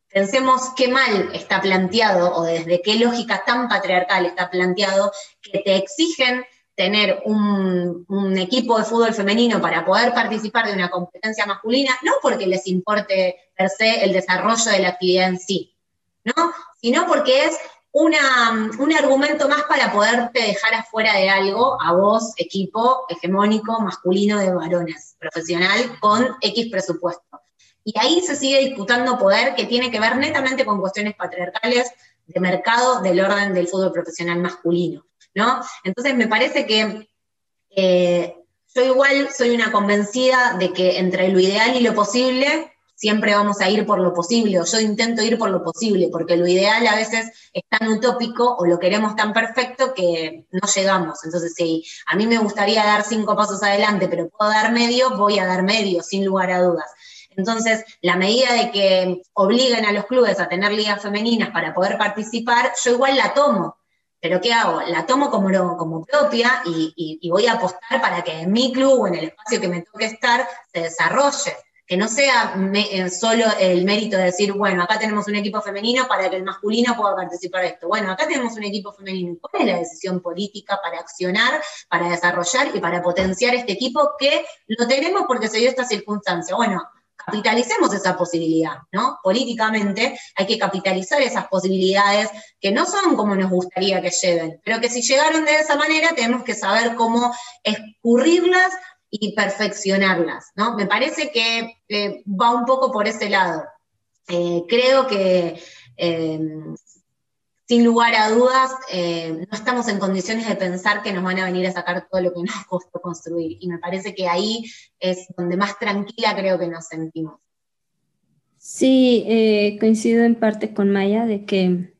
pensemos qué mal está planteado o desde qué lógica tan patriarcal está planteado que te exigen tener un, equipo de fútbol femenino para poder participar de una competencia masculina, no porque les importe per se el desarrollo de la actividad en sí, ¿no? sino porque es un argumento más para poderte dejar afuera de algo a vos, equipo hegemónico masculino de varones, profesional, con X presupuesto. Y ahí se sigue disputando poder que tiene que ver netamente con cuestiones patriarcales de mercado del orden del fútbol profesional masculino. ¿no? Entonces me parece que eh, yo igual soy una convencida de que entre lo ideal y lo posible siempre vamos a ir por lo posible, o yo intento ir por lo posible, porque lo ideal a veces es tan utópico o lo queremos tan perfecto que no llegamos. Entonces, si a mí me gustaría dar cinco pasos adelante, pero puedo dar medio, voy a dar medio, sin lugar a dudas. Entonces, la medida de que obliguen a los clubes a tener ligas femeninas para poder participar, yo igual la tomo, pero ¿qué hago? La tomo como, como propia y, voy a apostar para que en mi club o en el espacio que me toque estar se desarrolle. Que no sea eh, solo el mérito de decir, bueno, acá tenemos un equipo femenino para que el masculino pueda participar de esto. Bueno, acá tenemos un equipo femenino. ¿Cuál es la decisión política para accionar, para desarrollar y para potenciar este equipo que lo tenemos porque se dio esta circunstancia? Bueno, capitalicemos esa posibilidad, ¿no? Políticamente hay que capitalizar esas posibilidades que no son como nos gustaría que lleguen, pero que si llegaron de esa manera tenemos que saber cómo escurrirlas y perfeccionarlas, ¿no? Me parece que va un poco por ese lado. Eh, creo que eh, sin lugar a dudas, eh, no estamos en condiciones de pensar que nos van a venir a sacar todo lo que nos costó construir. Y me parece que ahí es donde más tranquila creo que nos sentimos. Sí, eh, coincido en parte con Maya de que,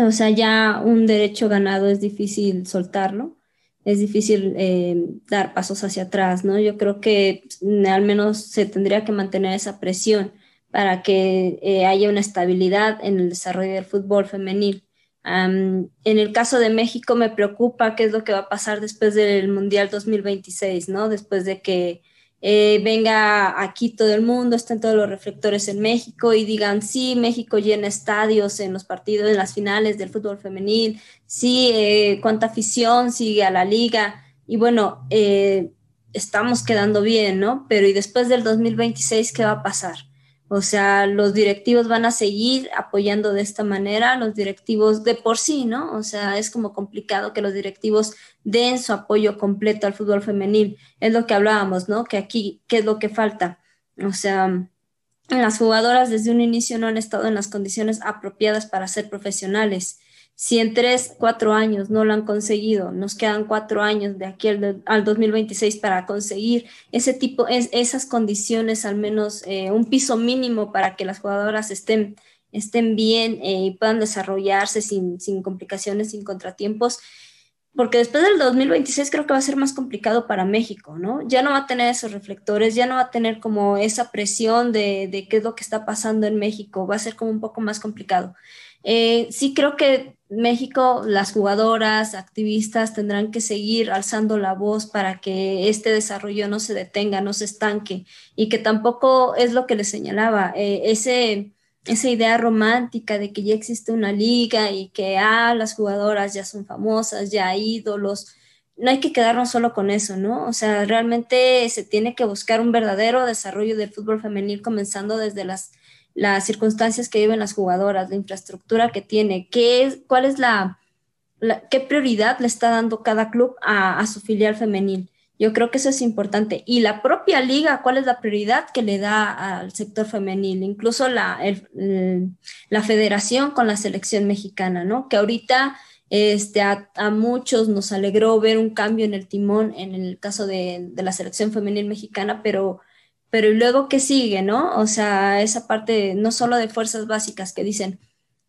o sea, ya un derecho ganado es difícil soltarlo, es difícil eh, dar pasos hacia atrás, ¿no? Yo creo que mm, al menos se tendría que mantener esa presión para que haya una estabilidad en el desarrollo del fútbol femenil en el caso de México me preocupa qué es lo que va a pasar después del Mundial 2026, ¿no? Después de que eh, venga aquí todo el mundo, estén todos los reflectores en México y digan, sí, México llena estadios en los partidos, en las finales del fútbol femenil, sí, eh, cuánta afición sigue a la liga. Y bueno, eh, estamos quedando bien, ¿no? Pero ¿y después del 2026 qué va a pasar? O sea, los directivos van a seguir apoyando de esta manera, los directivos de por sí, ¿no? O sea, es como complicado que los directivos den su apoyo completo al fútbol femenil. Es lo que hablábamos, ¿no? Que aquí, ¿qué es lo que falta? O sea, las jugadoras desde un inicio no han estado en las condiciones apropiadas para ser profesionales. Si en tres, cuatro años no lo han conseguido, nos quedan cuatro años de aquí al, 2026 para conseguir ese tipo, esas condiciones, al menos eh, un piso mínimo para que las jugadoras estén, estén bien eh, y puedan desarrollarse sin, sin complicaciones, sin contratiempos porque después del 2026 creo que va a ser más complicado para México, ¿no? Ya no va a tener esos reflectores, ya no va a tener como esa presión de, de qué es lo que está pasando en México, va a ser como un poco más complicado. Eh, sí creo que México, las jugadoras, activistas tendrán que seguir alzando la voz para que este desarrollo no se detenga, no se estanque y que tampoco es lo que les señalaba, eh, ese, esa idea romántica de que ya existe una liga y que ah, las jugadoras ya son famosas, ya ídolos. No hay que quedarnos solo con eso, ¿no? O sea, realmente se tiene que buscar un verdadero desarrollo del fútbol femenil comenzando desde las las circunstancias que viven las jugadoras, la infraestructura que tiene, qué cuál es la, qué prioridad le está dando cada club a, su filial femenil. Yo creo que eso es importante. Y la propia liga, ¿cuál es la prioridad que le da al sector femenil? Incluso la, la federación con la selección mexicana, ¿no? Que ahorita Este, a, muchos nos alegró ver un cambio en el timón en el caso de, de la selección femenil mexicana, pero, pero luego qué sigue, ¿no? O sea, esa parte no solo de fuerzas básicas que dicen,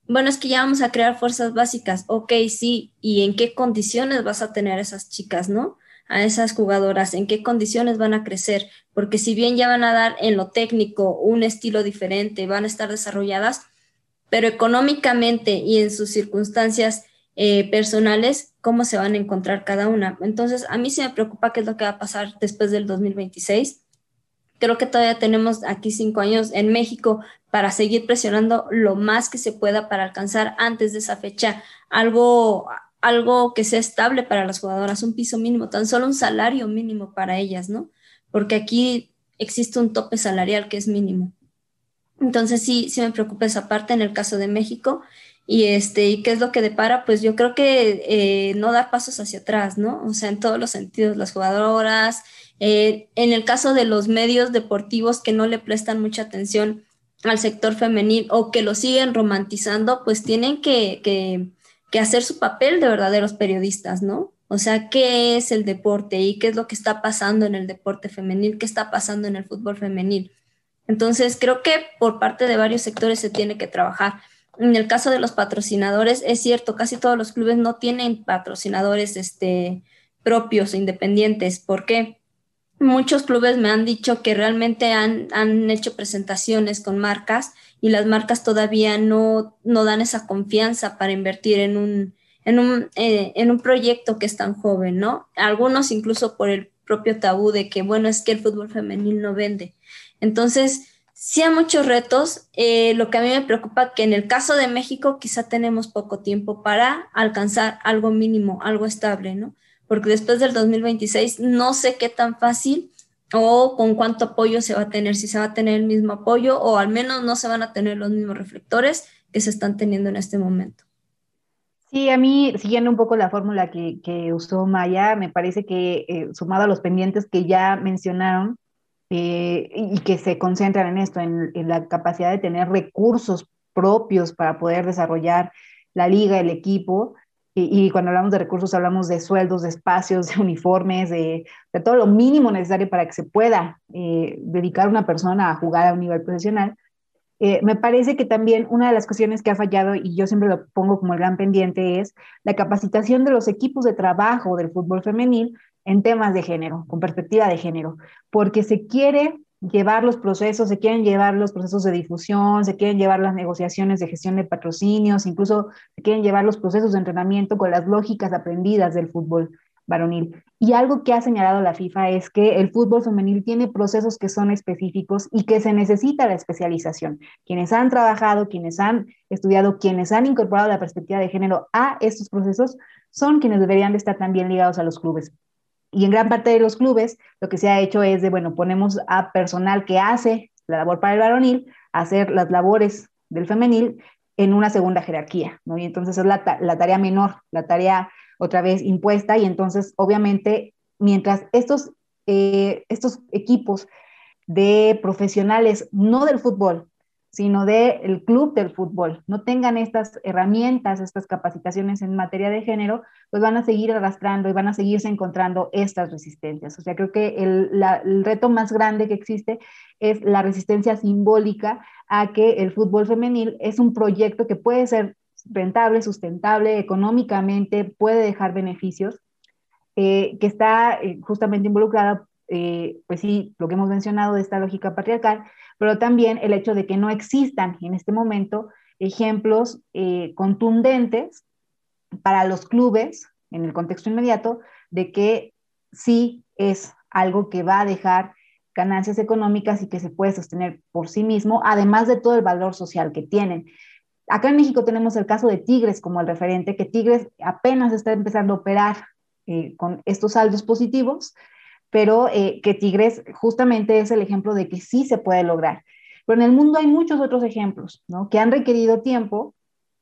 bueno, es que ya vamos a crear fuerzas básicas, ok, sí, ¿y en qué condiciones vas a tener esas chicas, ¿no? a esas jugadoras, en qué condiciones van a crecer, porque si bien ya van a dar en lo técnico un estilo diferente, van a estar desarrolladas, pero económicamente y en sus circunstancias eh, personales, cómo se van a encontrar cada una. Entonces, a mí sí me preocupa qué es lo que va a pasar después del 2026. Creo que todavía tenemos aquí cinco años en México para seguir presionando lo más que se pueda para alcanzar antes de esa fecha algo, algo que sea estable para las jugadoras, un piso mínimo, tan solo un salario mínimo para ellas, ¿no? Porque aquí existe un tope salarial que es mínimo. Entonces sí, sí me preocupa esa parte en el caso de México. Y este, ¿y qué es lo que depara? Pues yo creo que eh, no dar pasos hacia atrás, ¿no? O sea, en todos los sentidos, las jugadoras, eh, en el caso de los medios deportivos que no le prestan mucha atención al sector femenil o que lo siguen romantizando, pues tienen que, hacer su papel de verdaderos periodistas, ¿no? O sea, ¿qué es el deporte y qué es lo que está pasando en el deporte femenil? ¿Qué está pasando en el fútbol femenil? Entonces, creo que por parte de varios sectores se tiene que trabajar. En el caso de los patrocinadores, es cierto, casi todos los clubes no tienen patrocinadores este, propios, independientes. ¿Por qué? Muchos clubes me han dicho que realmente han, han hecho presentaciones con marcas y las marcas todavía no, no dan esa confianza para invertir en un, en un, eh, en un proyecto que es tan joven, ¿no? Algunos incluso por el propio tabú de que, bueno, es que el fútbol femenil no vende. Entonces, sí hay muchos retos. Eh, lo que a mí me preocupa que en el caso de México quizá tenemos poco tiempo para alcanzar algo mínimo, algo estable, ¿no? Porque después del 2026 no sé qué tan fácil o con cuánto apoyo se va a tener, si se va a tener el mismo apoyo o al menos no se van a tener los mismos reflectores que se están teniendo en este momento. Sí, a mí, siguiendo un poco la fórmula que, que usó Maya, me parece que eh, sumado a los pendientes que ya mencionaron eh, y que se concentran en esto, en, en la capacidad de tener recursos propios para poder desarrollar la liga, el equipo, y, cuando hablamos de recursos hablamos de sueldos, de espacios, de uniformes, de, todo lo mínimo necesario para que se pueda eh, dedicar una persona a jugar a un nivel profesional. Eh, me parece que también una de las cuestiones que ha fallado, y yo siempre lo pongo como el gran pendiente, es la capacitación de los equipos de trabajo del fútbol femenil en temas de género, con perspectiva de género, porque se quiere llevar los procesos, se quieren llevar los procesos de difusión, se quieren llevar las negociaciones de gestión de patrocinios, incluso se quieren llevar los procesos de entrenamiento con las lógicas aprendidas del fútbol varonil. Y algo que ha señalado la FIFA es que el fútbol femenil tiene procesos que son específicos y que se necesita la especialización. Quienes han trabajado, quienes han estudiado, quienes han incorporado la perspectiva de género a estos procesos son quienes deberían de estar también ligados a los clubes. Y en gran parte de los clubes lo que se ha hecho es de, bueno, ponemos a personal que hace la labor para el varonil, hacer las labores del femenil en una segunda jerarquía, ¿no? Y entonces es la, tarea menor, la tarea otra vez impuesta, y entonces obviamente mientras estos, eh, estos equipos de profesionales, no del fútbol, sino del club del fútbol, no tengan estas herramientas, estas capacitaciones en materia de género, pues van a seguir arrastrando y van a seguirse encontrando estas resistencias. O sea, creo que el, reto más grande que existe es la resistencia simbólica a que el fútbol femenil es un proyecto que puede ser rentable, sustentable, económicamente, puede dejar beneficios, eh, que está eh, justamente involucrada, eh, pues sí, lo que hemos mencionado de esta lógica patriarcal, pero también el hecho de que no existan en este momento ejemplos eh, contundentes para los clubes en el contexto inmediato de que sí es algo que va a dejar ganancias económicas y que se puede sostener por sí mismo, además de todo el valor social que tienen. Acá en México tenemos el caso de Tigres como el referente, que Tigres apenas está empezando a operar eh, con estos saldos positivos, pero eh, que Tigres justamente es el ejemplo de que sí se puede lograr. Pero en el mundo hay muchos otros ejemplos, ¿no? Que han requerido tiempo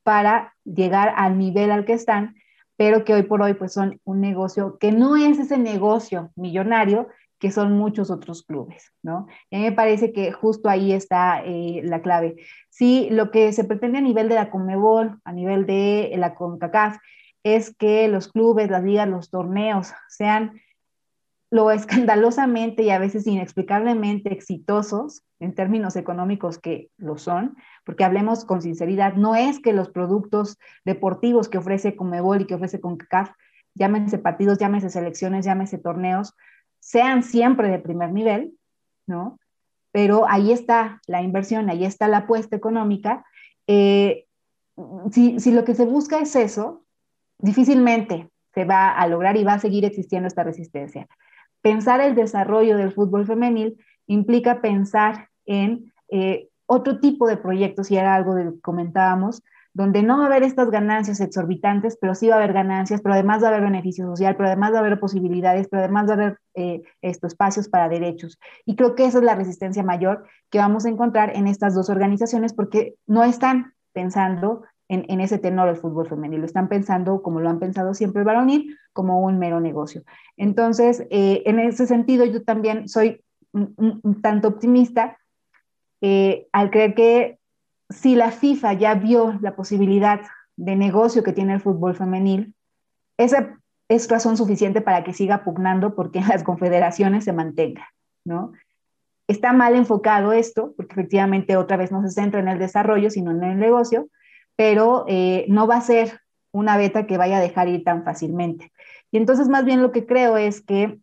para llegar al nivel al que están, pero que hoy por hoy pues son un negocio que no es ese negocio millonario que son muchos otros clubes, ¿no? Y a mí me parece que justo ahí está eh, la clave. Sí, lo que se pretende a nivel de la Conmebol, a nivel de la CONCACAF, es que los clubes, las ligas, los torneos sean lo escandalosamente y a veces inexplicablemente exitosos en términos económicos que lo son, porque hablemos con sinceridad, no es que los productos deportivos que ofrece Comebol y que ofrece CONCACAF, llámense partidos, llámense selecciones, llámense torneos, sean siempre de primer nivel, ¿no? Pero ahí está la inversión, ahí está la apuesta económica. Eh, si, si lo que se busca es eso, difícilmente se va a lograr y va a seguir existiendo esta resistencia pensar el desarrollo del fútbol femenil implica pensar en eh, otro tipo de proyectos, y era algo de que comentábamos, donde no va a haber estas ganancias exorbitantes, pero sí va a haber ganancias, pero además va a haber beneficio social, pero además va a haber posibilidades, pero además va a haber eh, estos espacios para derechos. Y creo que esa es la resistencia mayor que vamos a encontrar en estas dos organizaciones porque no están pensando en, ese tenor el fútbol femenino. Lo están pensando, como lo han pensado siempre el varonil, como un mero negocio. Entonces, eh, en ese sentido, yo también soy un, tanto optimista eh, al creer que si la FIFA ya vio la posibilidad de negocio que tiene el fútbol femenil, esa es razón suficiente para que siga pugnando porque las confederaciones se mantengan, ¿no? Está mal enfocado esto, porque efectivamente otra vez no se centra en el desarrollo, sino en el negocio, pero eh, no va a ser una beta que vaya a dejar ir tan fácilmente. Y entonces más bien lo que creo es que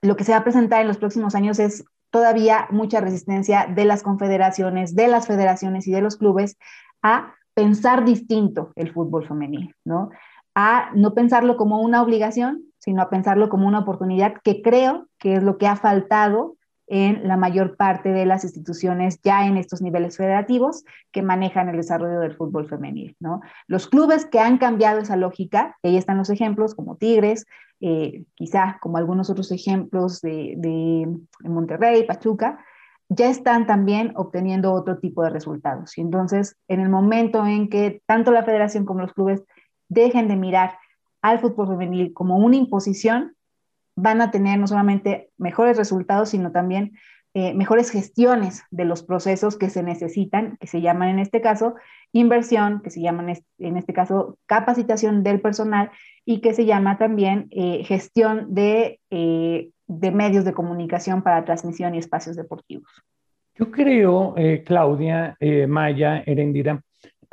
lo que se va a presentar en los próximos años es todavía mucha resistencia de las confederaciones, de las federaciones y de los clubes a pensar distinto el fútbol femenino, ¿no? A no pensarlo como una obligación, sino a pensarlo como una oportunidad que creo que es lo que ha faltado en la mayor parte de las instituciones ya en estos niveles federativos que manejan el desarrollo del fútbol femenil. ¿no? Los clubes que han cambiado esa lógica, ahí están los ejemplos como Tigres, eh, quizás como algunos otros ejemplos de, de, Monterrey, Pachuca, ya están también obteniendo otro tipo de resultados. Y entonces, en el momento en que tanto la federación como los clubes dejen de mirar al fútbol femenil como una imposición, van a tener no solamente mejores resultados, sino también eh, mejores gestiones de los procesos que se necesitan, que se llaman en este caso inversión, que se llaman en este caso capacitación del personal y que se llama también eh, gestión de, eh, de, medios de comunicación para transmisión y espacios deportivos. Yo creo, Claudia, Maya, Erendira,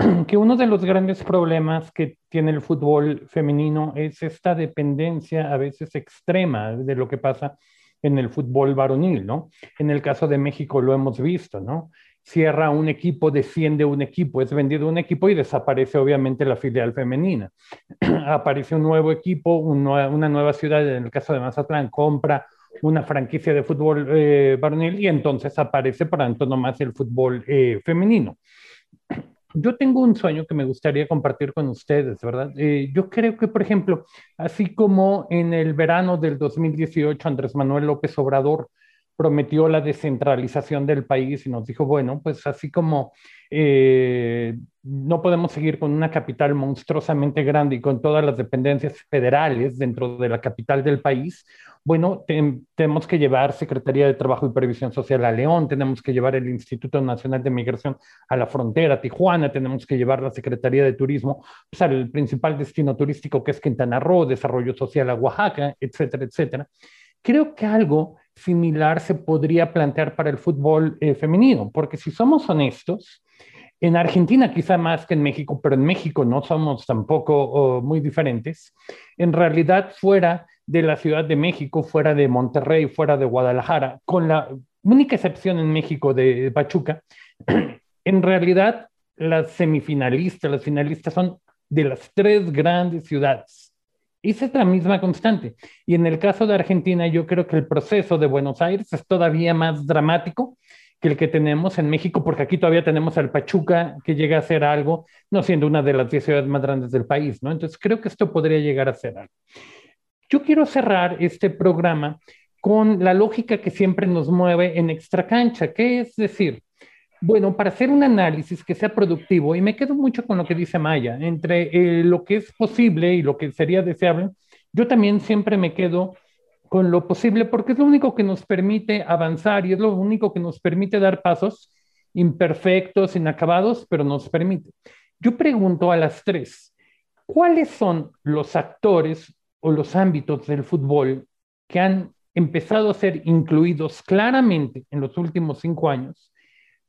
que uno de los grandes problemas que tiene el fútbol femenino es esta dependencia a veces extrema de lo que pasa en el fútbol varonil, ¿no? En el caso de México lo hemos visto, ¿no? Cierra un equipo, desciende un equipo, es vendido un equipo y desaparece obviamente la filial femenina. Aparece un nuevo equipo, una nueva ciudad, en el caso de Mazatlán, compra una franquicia de fútbol eh, varonil y entonces aparece por antonomasia el fútbol eh, femenino yo tengo un sueño que me gustaría compartir con ustedes, ¿verdad? Eh, yo creo que, por ejemplo, así como en el verano del 2018 Andrés Manuel López Obrador prometió la descentralización del país y nos dijo, bueno, pues así como eh, no podemos seguir con una capital monstruosamente grande y con todas las dependencias federales dentro de la capital del país, bueno, tenemos que llevar Secretaría de Trabajo y Previsión Social a León, tenemos que llevar el Instituto Nacional de Migración a la frontera, Tijuana, tenemos que llevar la Secretaría de Turismo pues, al principal destino turístico que es Quintana Roo, Desarrollo Social a Oaxaca, etcétera, etcétera. Creo que algo similar se podría plantear para el fútbol eh, femenino, porque si somos honestos, en Argentina quizá más que en México, pero en México no somos tampoco oh, muy diferentes. En realidad, fuera de la Ciudad de México, fuera de Monterrey, fuera de Guadalajara, con la única excepción en México de Pachuca, en realidad las semifinalistas, las finalistas son de las tres grandes ciudades. Esa es la misma constante. Y en el caso de Argentina, yo creo que el proceso de Buenos Aires es todavía más dramático que el que tenemos en México, porque aquí todavía tenemos al Pachuca que llega a ser algo, no siendo una de las diez ciudades más grandes del país, ¿no? Entonces creo que esto podría llegar a ser algo. Yo quiero cerrar este programa con la lógica que siempre nos mueve en extra cancha, que es decir, bueno, para hacer un análisis que sea productivo, y me quedo mucho con lo que dice Maya, entre eh, lo que es posible y lo que sería deseable, yo también siempre me quedo con lo posible porque es lo único que nos permite avanzar y es lo único que nos permite dar pasos imperfectos, inacabados, pero nos permite. Yo pregunto a las tres, ¿cuáles son los actores o los ámbitos del fútbol que han empezado a ser incluidos claramente en los últimos cinco años,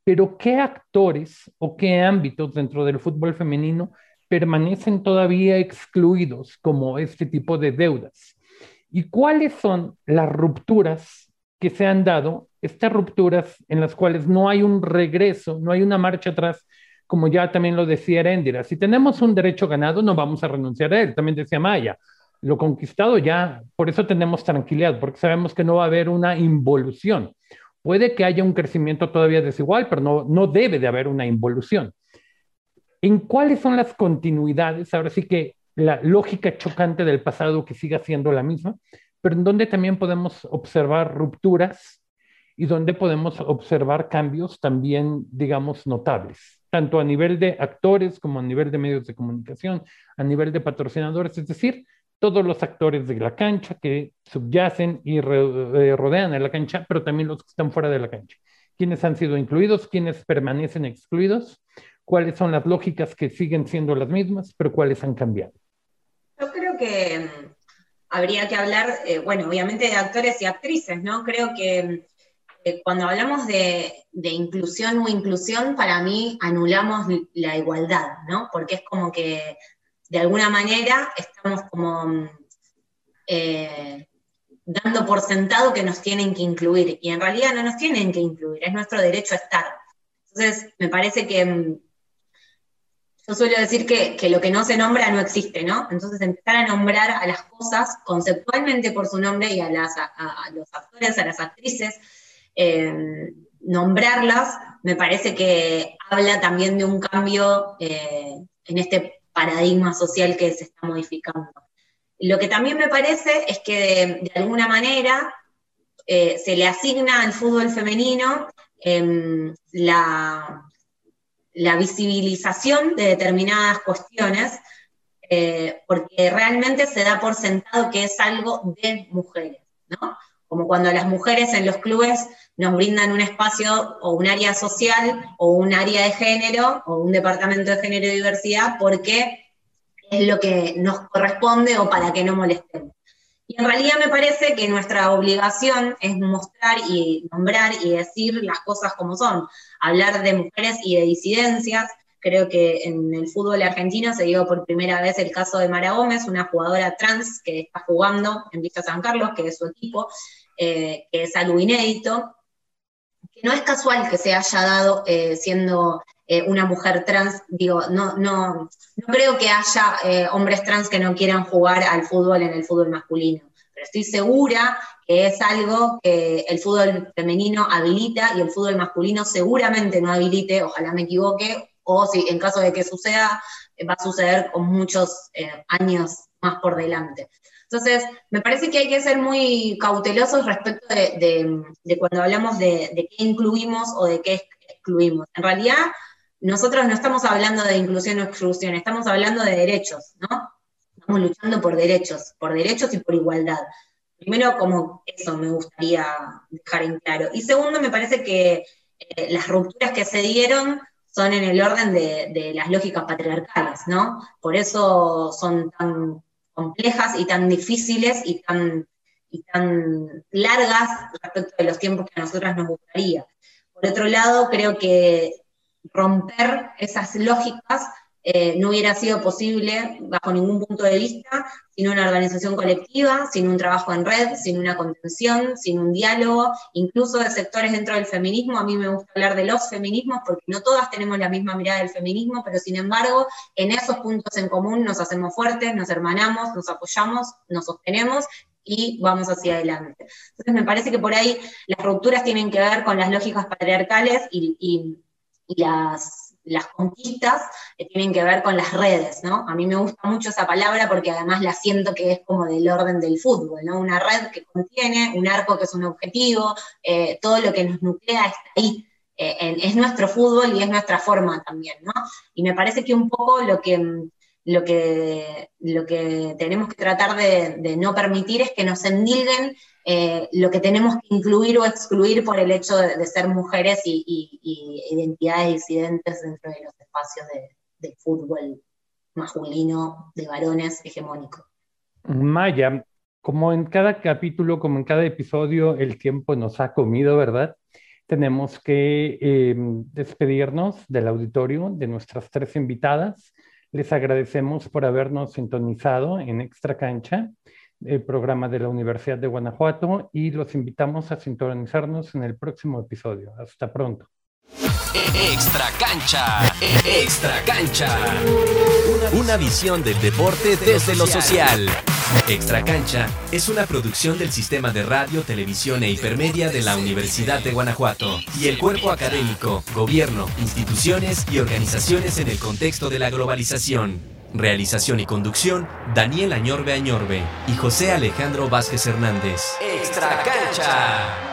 pero qué actores o qué ámbitos dentro del fútbol femenino permanecen todavía excluidos como este tipo de deudas? ¿Y cuáles son las rupturas que se han dado, estas rupturas en las cuales no hay un regreso, no hay una marcha atrás, como ya también lo decía Erendira? Si tenemos un derecho ganado, no vamos a renunciar a él, también decía Maya lo conquistado ya, por eso tenemos tranquilidad, porque sabemos que no va a haber una involución. Puede que haya un crecimiento todavía desigual, pero no, no debe de haber una involución. ¿En cuáles son las continuidades? Ahora sí que la lógica chocante del pasado que siga siendo la misma, pero en donde también podemos observar rupturas y donde podemos observar cambios también, digamos, notables, tanto a nivel de actores como a nivel de medios de comunicación, a nivel de patrocinadores, es decir, todos los actores de la cancha que subyacen y eh, rodean a la cancha, pero también los que están fuera de la cancha. ¿Quiénes han sido incluidos? ¿Quiénes permanecen excluidos? ¿Cuáles son las lógicas que siguen siendo las mismas, pero cuáles han cambiado? Yo creo que mm, habría que hablar, eh, bueno, obviamente de actores y actrices, ¿no? Creo que eh, cuando hablamos de, de, inclusión o inclusión, para mí anulamos la igualdad, ¿no? Porque es como que de alguna manera estamos como eh, dando por sentado que nos tienen que incluir, y en realidad no nos tienen que incluir, es nuestro derecho a estar. Entonces, me parece que mm, yo suelo decir que, lo que no se nombra no existe, ¿no? Entonces, empezar a nombrar a las cosas conceptualmente por su nombre y a, los actores, a las actrices, eh, nombrarlas, me parece que habla también de un cambio eh, en este paradigma social que se está modificando. Lo que también me parece es que de, alguna manera eh, se le asigna al fútbol femenino em, la, visibilización de determinadas cuestiones, eh, porque realmente se da por sentado que es algo de mujeres, ¿no? Como cuando las mujeres en los clubes nos brindan un espacio o un área social o un área de género o un departamento de género y diversidad porque es lo que nos corresponde o para que no molestemos. Y en realidad me parece que nuestra obligación es mostrar y nombrar y decir las cosas como son, hablar de mujeres y de disidencias. Creo que en el fútbol argentino se dio por primera vez el caso de Mara Gómez, una jugadora trans que está jugando en Vista San Carlos, que es su equipo, eh, que es algo inédito, no es casual que se haya dado eh, siendo eh, una mujer trans, digo, no, no, no creo que haya hombres trans que no quieran jugar al fútbol en el fútbol masculino, pero estoy segura que es algo que el fútbol femenino habilita y el fútbol masculino seguramente no habilite, ojalá me equivoque, o si en caso de que suceda, va a suceder con muchos años más por delante. Entonces, me parece que hay que ser muy cautelosos respecto de, cuando hablamos de, qué incluimos o de qué excluimos. En realidad, nosotros no estamos hablando de inclusión o exclusión, estamos hablando de derechos, ¿no? Estamos luchando por derechos, por derechos y por igualdad. Primero, como eso me gustaría dejar en claro. Y segundo, me parece que eh, las rupturas que se dieron son en el orden de, de, las lógicas patriarcales, ¿no? Por eso son tan complejas y tan difíciles y tan, y tan largas respecto de los tiempos que a nosotras nos gustaría. Por otro lado, creo que romper esas lógicas eh, no hubiera sido posible bajo ningún punto de vista sin una organización colectiva, sin un trabajo en red, sin una contención, sin un diálogo, incluso de sectores dentro del feminismo. A mí me gusta hablar de los feminismos porque no todas tenemos la misma mirada del feminismo, pero sin embargo, en esos puntos en común nos hacemos fuertes, nos hermanamos, nos apoyamos, nos sostenemos y vamos hacia adelante. Entonces me parece que por ahí las rupturas tienen que ver con las lógicas patriarcales y las las conquistas que tienen que ver con las redes, ¿no? A mí me gusta mucho esa palabra porque además la siento que es como del orden del fútbol, ¿no? Una red que contiene, un arco que es un objetivo, eh, todo lo que nos nuclea está ahí. Eh, es nuestro fútbol y es nuestra forma también, ¿no? Y me parece que un poco lo que, lo que, lo que tenemos que tratar de, no permitir es que nos endilguen eh, lo que tenemos que incluir o excluir por el hecho de, ser mujeres y, identidades disidentes dentro de los espacios de, fútbol masculino de varones hegemónico. Maya, como en cada capítulo, como en cada episodio, el tiempo nos ha comido, ¿verdad? Tenemos que em, despedirnos del auditorio, de nuestras tres invitadas. Les agradecemos por habernos sintonizado en Extra Cancha, el programa de la Universidad de Guanajuato, y los invitamos a sintonizarnos en el próximo episodio. Hasta pronto. Extra cancha, extra cancha. Una visión del deporte desde lo social. Extra cancha es una producción del sistema de radio, televisión e hipermedia de la Universidad de Guanajuato y el cuerpo académico, gobierno, instituciones y organizaciones en el contexto de la globalización. Realización y conducción, Daniel Añorbe Añorbe y José Alejandro Vázquez Hernández. Extra cancha.